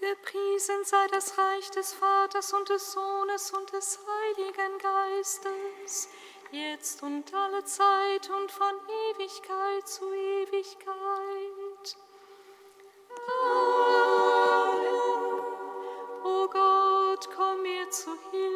Gepriesen sei das Reich des Vaters und des Sohnes und des Heiligen Geistes, jetzt und alle Zeit und von Ewigkeit zu Ewigkeit. Amen. O Gott, komm mir zu Hilfe.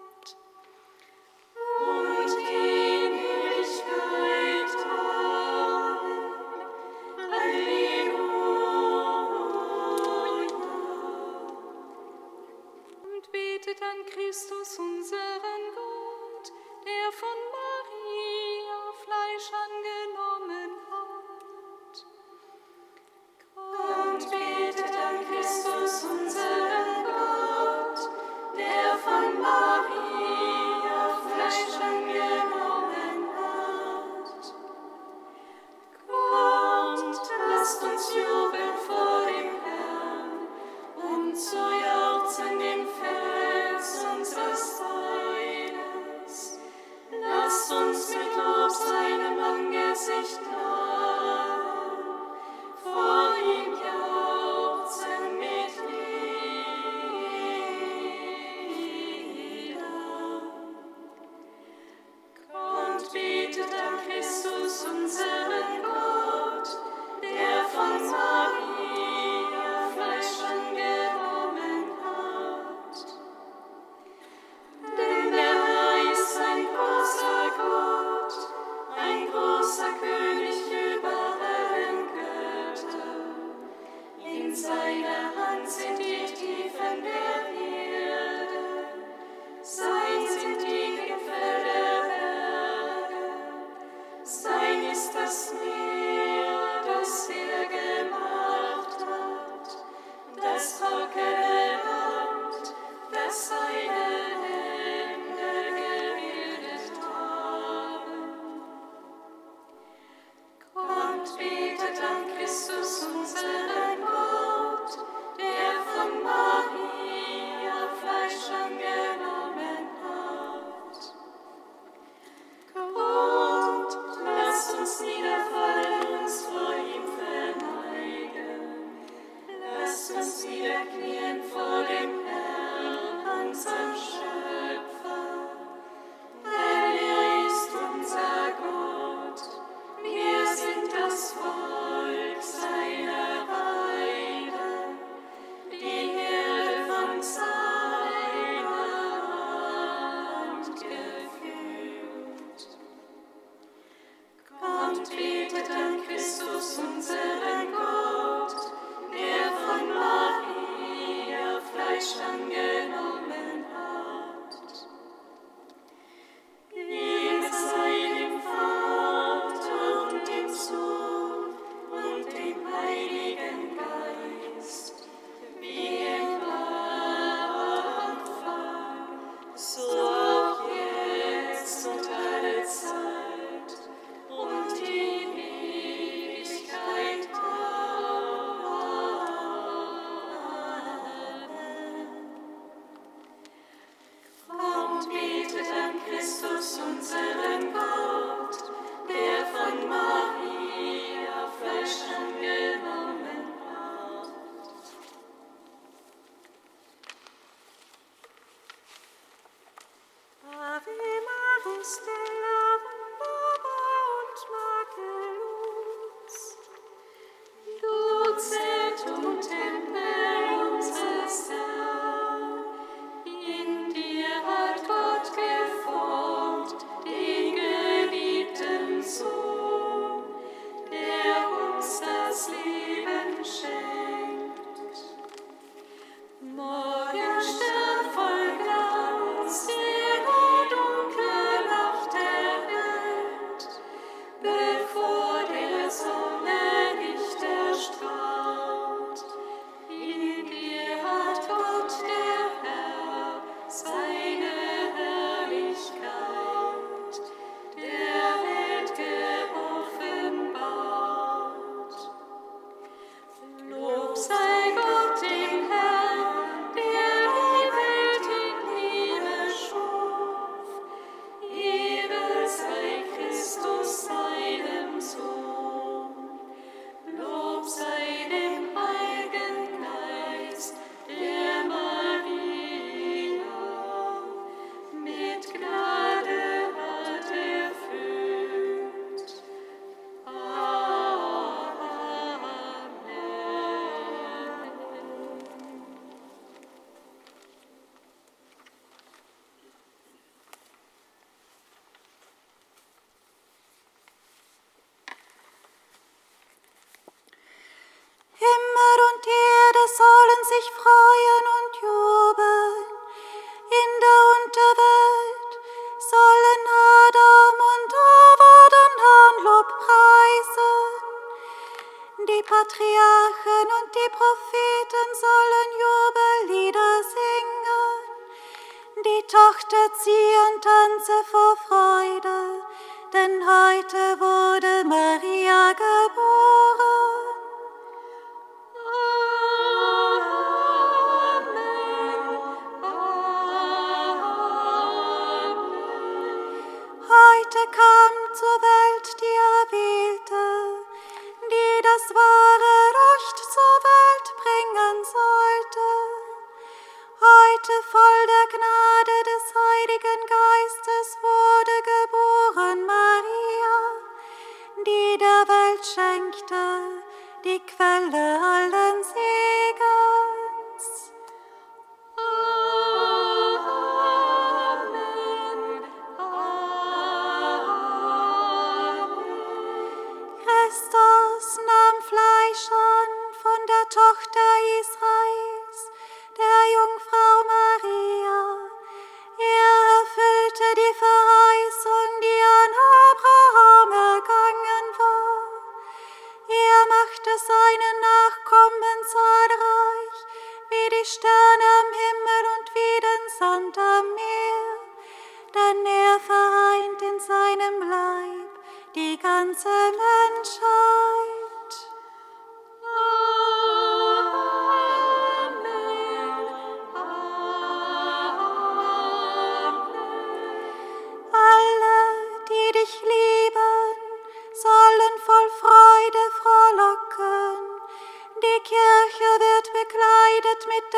Sollen dir die Völker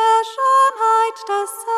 heilen.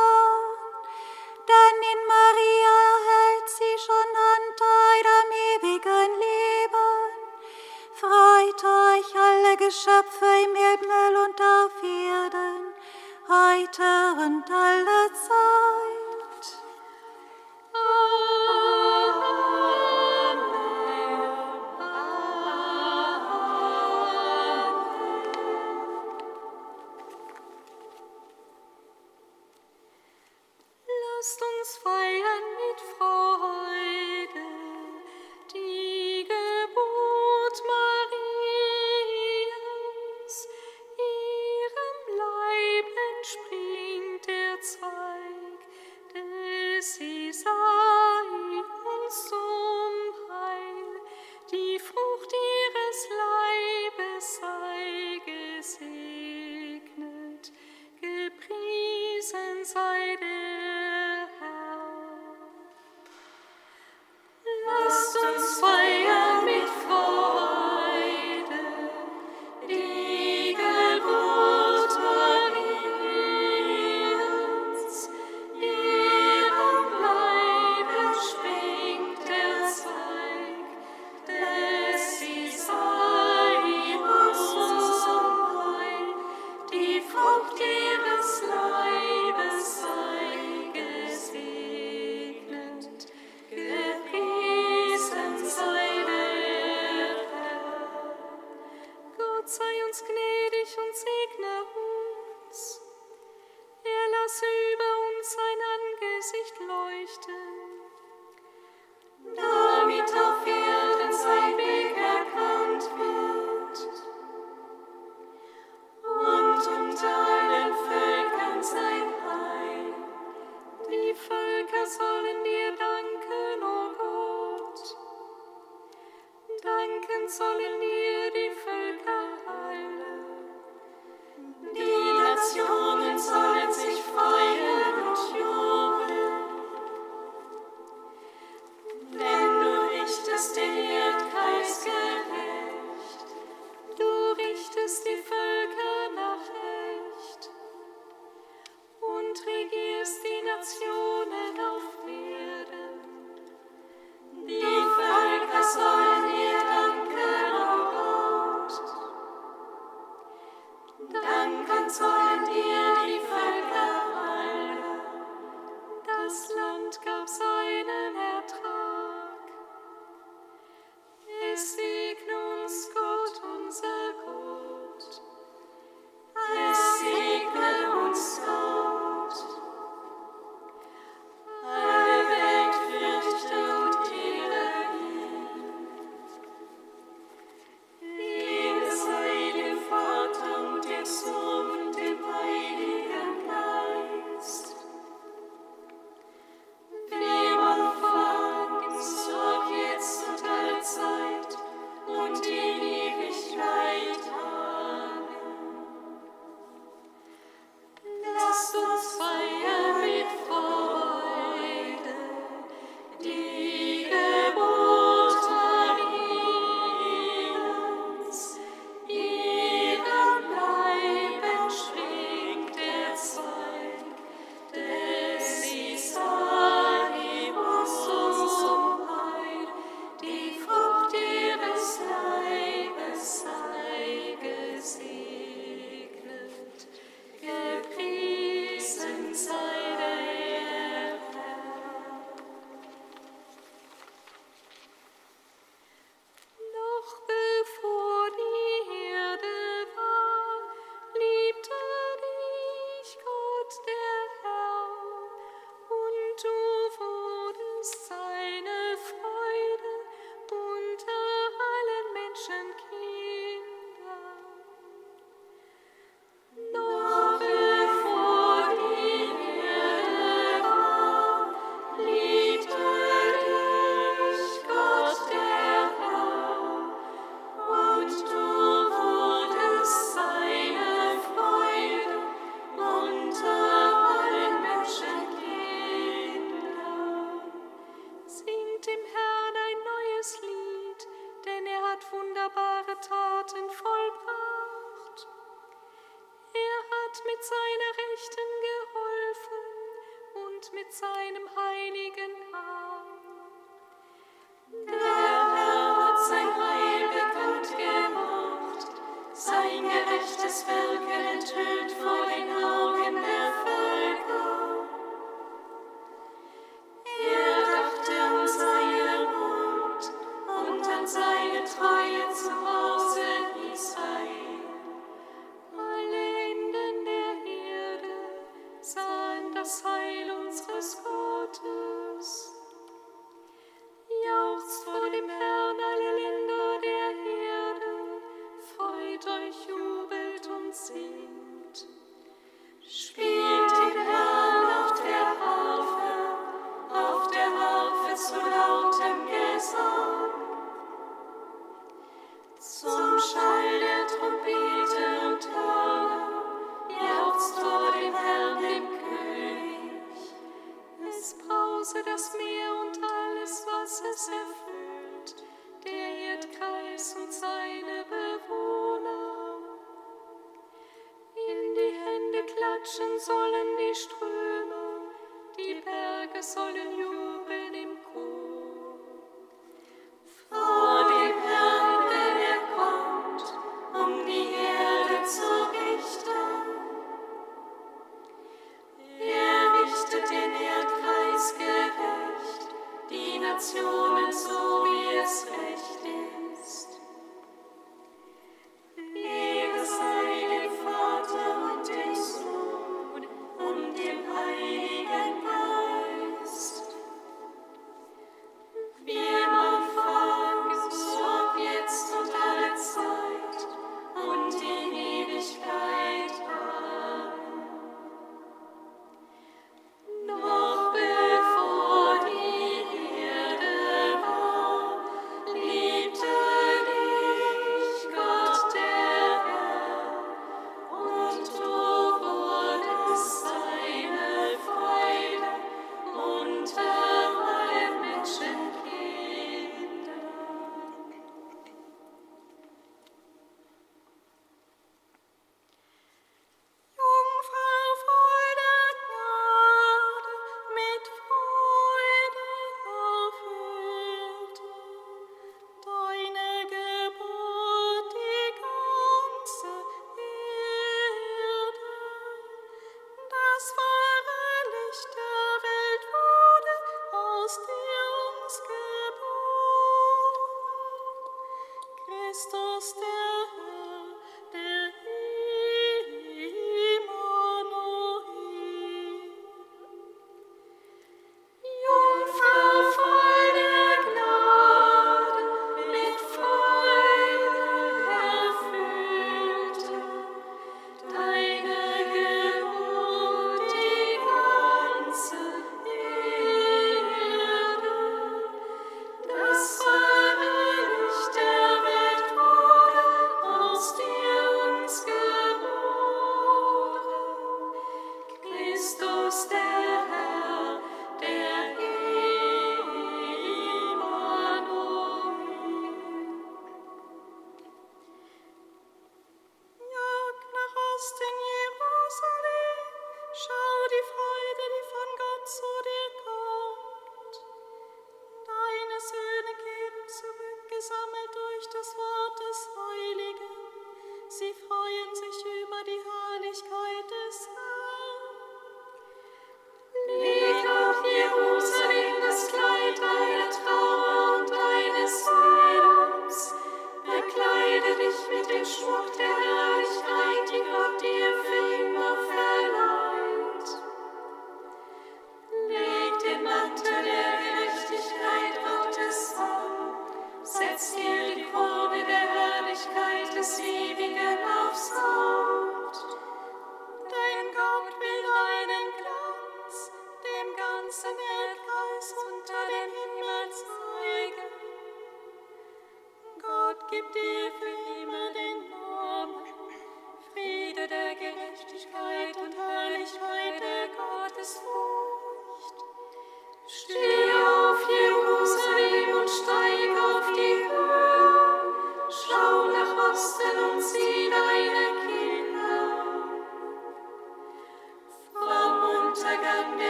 Menschen sollen die Ströme, die Berge sollen jubeln.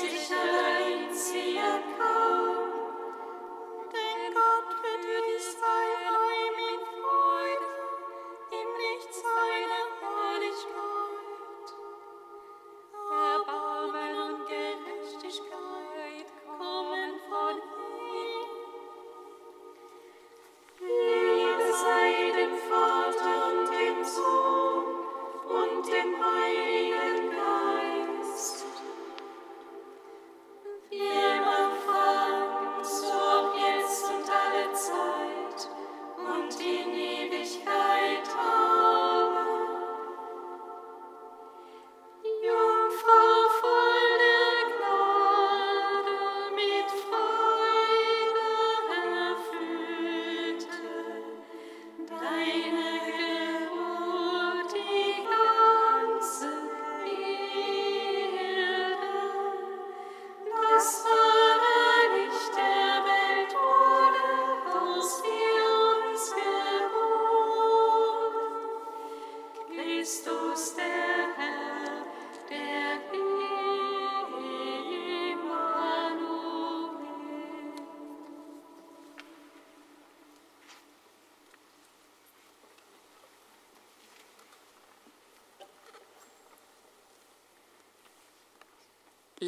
decision.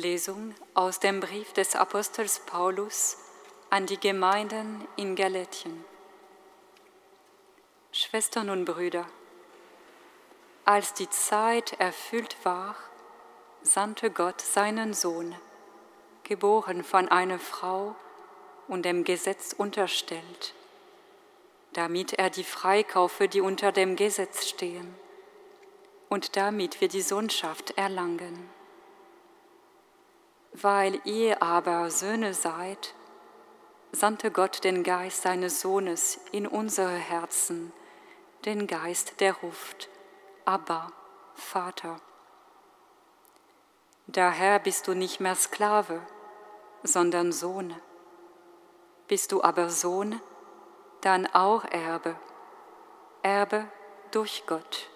Lesung aus dem Brief des Apostels Paulus an die Gemeinden in Galatien. Schwestern und Brüder, als die Zeit erfüllt war, sandte Gott seinen Sohn, geboren von einer Frau und dem Gesetz unterstellt, damit er die freikaufe, die unter dem Gesetz stehen, und damit wir die Sohnschaft erlangen. Weil ihr aber Söhne seid, sandte Gott den Geist seines Sohnes in unsere Herzen, den Geist, der ruft, Abba, Vater. Daher bist du nicht mehr Sklave, sondern Sohn. Bist du aber Sohn, dann auch Erbe, Erbe durch Gott.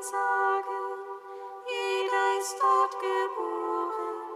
Zeit und in Ewigkeit.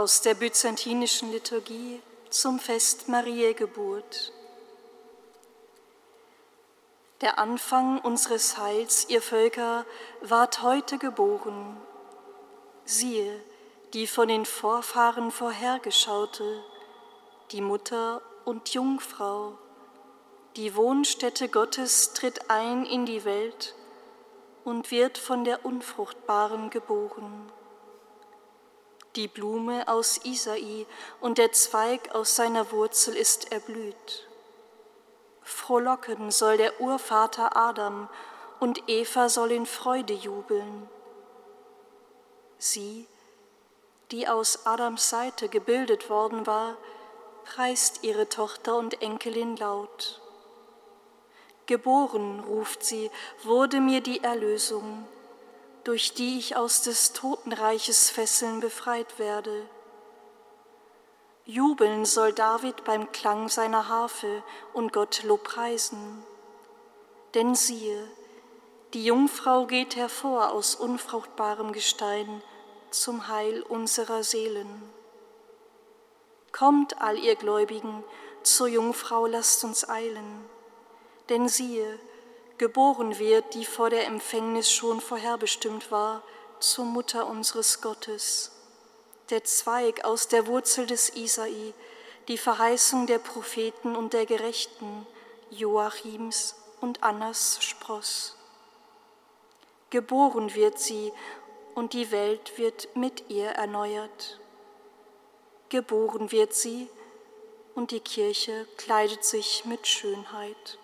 Aus der byzantinischen Liturgie zum Fest Mariä Geburt. Der Anfang unseres Heils, ihr Völker, ward heute geboren. Siehe, die von den Vorfahren vorhergeschaute, die Mutter und Jungfrau, die Wohnstätte Gottes tritt ein in die Welt und wird von der Unfruchtbaren geboren die Blume aus Isai und der Zweig aus seiner Wurzel ist erblüht. Frohlocken soll der Urvater Adam und Eva soll in Freude jubeln. Sie, die aus Adams Seite gebildet worden war, preist ihre Tochter und Enkelin laut. Geboren, ruft sie, wurde mir die Erlösung durch die ich aus des Totenreiches Fesseln befreit werde. Jubeln soll David beim Klang seiner Harfe und Gott lobpreisen. Denn siehe, die Jungfrau geht hervor aus unfruchtbarem Gestein zum Heil unserer Seelen. Kommt, all ihr Gläubigen, zur Jungfrau lasst uns eilen. Denn siehe, geboren wird, die vor der Empfängnis schon vorherbestimmt war, zur Mutter unseres Gottes. Der Zweig aus der Wurzel des Isai, die Verheißung der Propheten und der Gerechten, Joachims und Annas Spross. Geboren wird sie und die Welt wird mit ihr erneuert. Geboren wird sie und die Kirche kleidet sich mit Schönheit.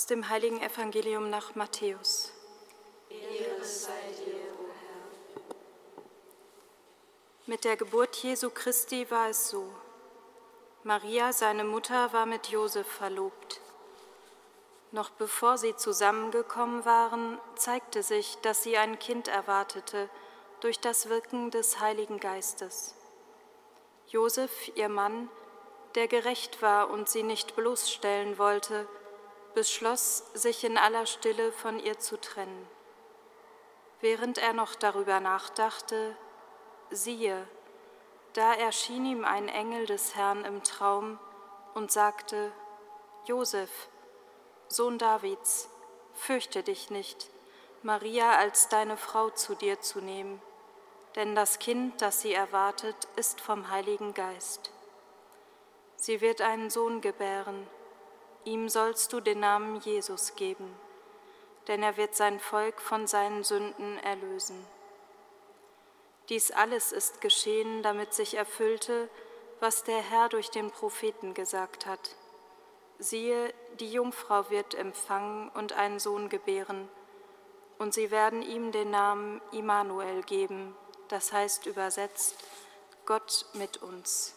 Aus dem heiligen Evangelium nach Matthäus. Ehre sei dir, o Herr. Mit der Geburt Jesu Christi war es so. Maria, seine Mutter, war mit Josef verlobt. Noch bevor sie zusammengekommen waren, zeigte sich, dass sie ein Kind erwartete durch das Wirken des Heiligen Geistes. Josef, ihr Mann, der gerecht war und sie nicht bloßstellen wollte, beschloss, sich in aller Stille von ihr zu trennen. Während er noch darüber nachdachte, siehe, da erschien ihm ein Engel des Herrn im Traum und sagte, Josef, Sohn Davids, fürchte dich nicht, Maria als deine Frau zu dir zu nehmen, denn das Kind, das sie erwartet, ist vom Heiligen Geist. Sie wird einen Sohn gebären Ihm sollst du den Namen Jesus geben, denn er wird sein Volk von seinen Sünden erlösen. Dies alles ist geschehen, damit sich erfüllte, was der Herr durch den Propheten gesagt hat. Siehe, die Jungfrau wird empfangen und einen Sohn gebären, und sie werden ihm den Namen Immanuel geben, das heißt übersetzt Gott mit uns.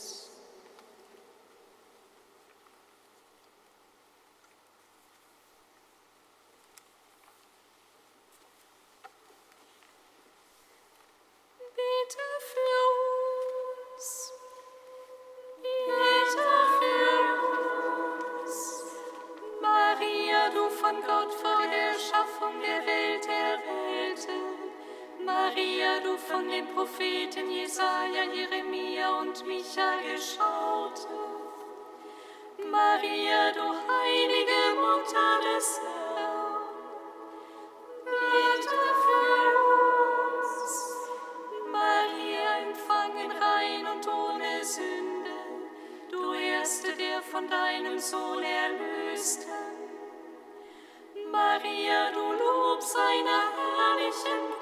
Maria, du von den Propheten Jesaja, Jeremia und Micha geschaute. Maria, du heilige Mutter des Herrn. Bitte für uns. Maria, empfangen rein und ohne Sünde, du Erste, der von deinem Sohn erlösten. Maria, du Lob seiner herrlichen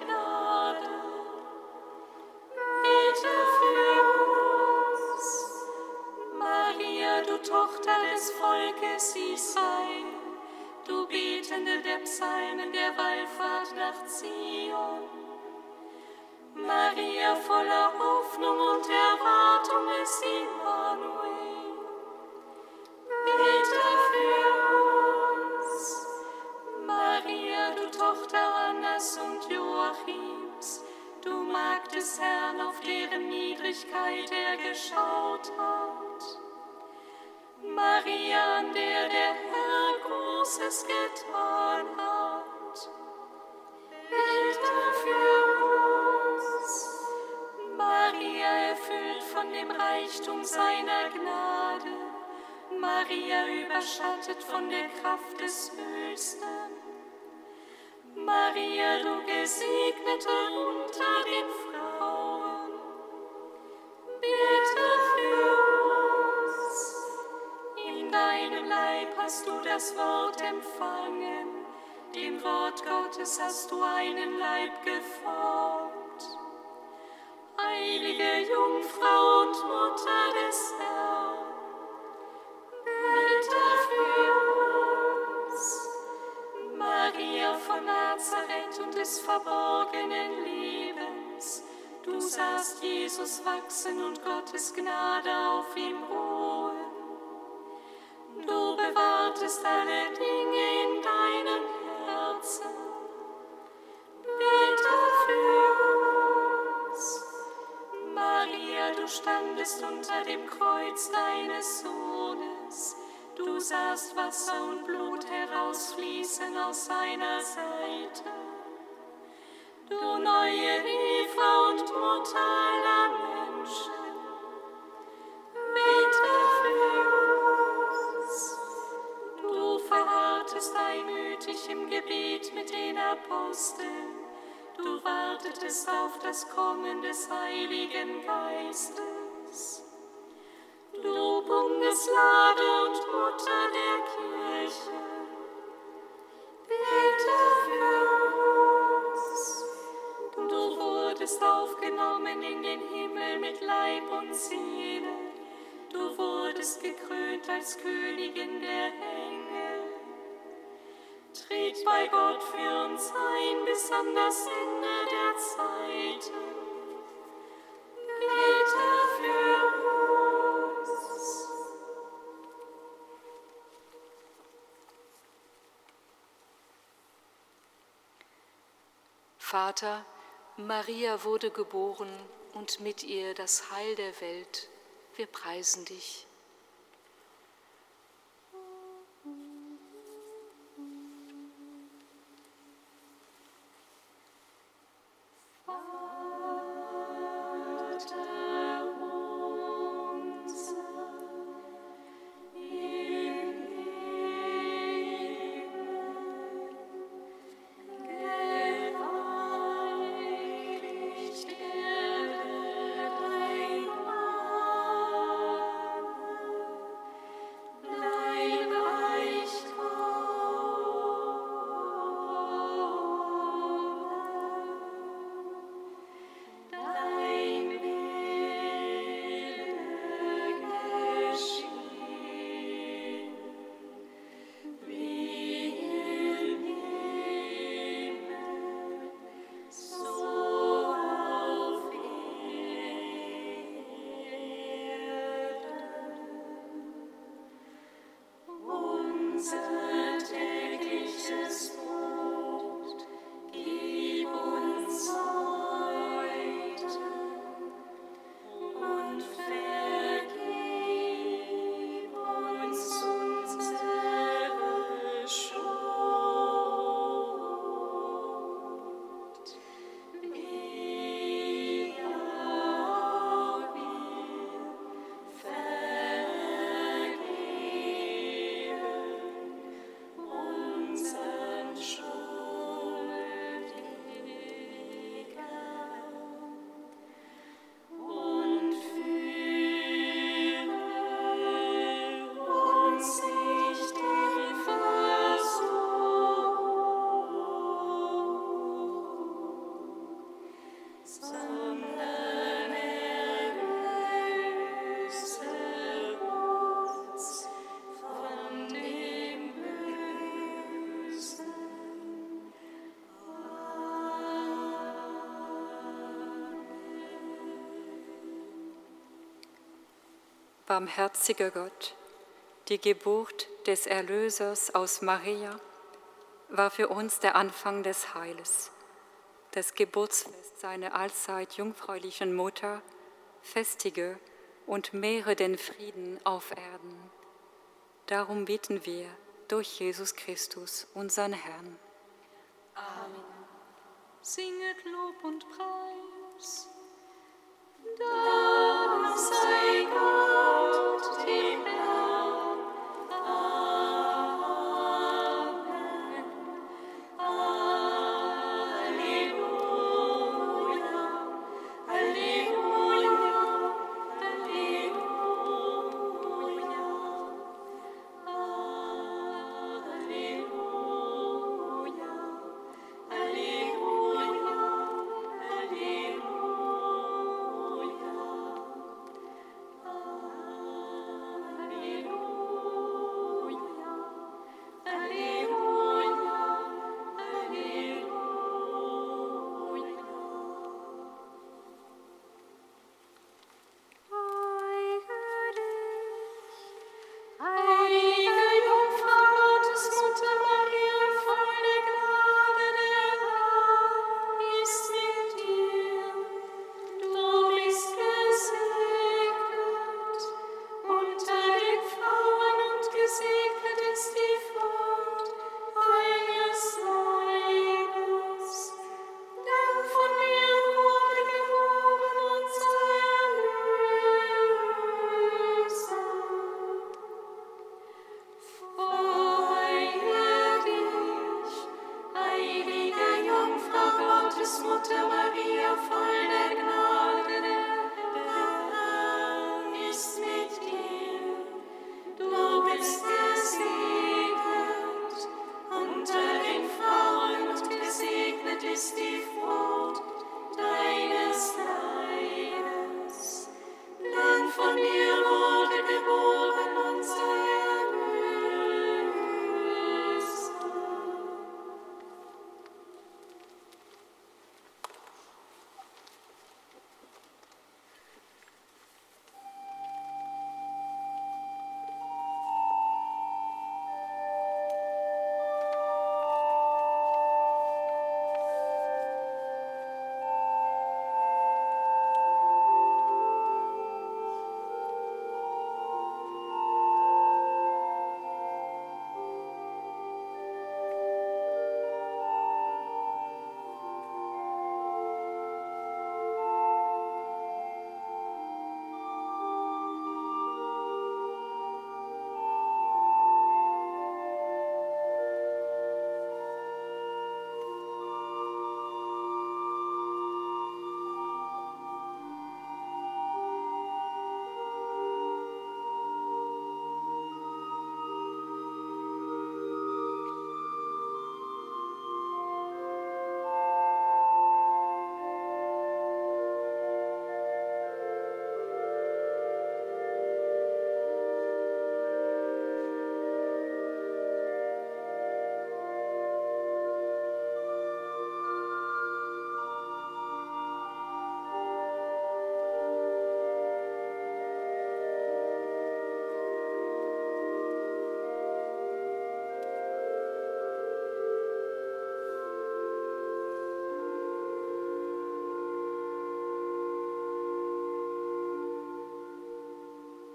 nach Zion. Maria voller Hoffnung und Erwartung ist Immanuel. Bitte für uns. Maria, du Tochter Annas und Joachims, du Magd des Herrn, auf deren Niedrigkeit er geschaut hat. Maria, an der der Herr Großes getan hat. Hast du das Wort empfangen, dem Wort Gottes hast du einen Leib geformt. Heilige Jungfrau und Mutter des Herrn, bitte für uns. Maria von Nazareth und des verborgenen Lebens, du sahst Jesus wachsen und Gottes Gnade auf ihm standest unter dem Kreuz deines Sohnes. Du sahst Wasser und Blut herausfließen aus seiner Seite. Du neue Eva und Mutter aller Menschen. Verharrtest einmütig im Gebet mit den Aposteln. Du wartetest auf das Kommen des Heiligen Geistes. Bei Gott für uns ein bis an das Ende der Zeiten. Vater, Maria wurde geboren und mit ihr das Heil der Welt. Wir preisen dich. Barmherziger Gott, die Geburt des Erlösers aus Maria war für uns der Anfang des Heiles. Das Geburtsfest seiner allzeit jungfräulichen Mutter festige und mehre den Frieden auf Erden. Darum bitten wir durch Jesus Christus, unseren Herrn.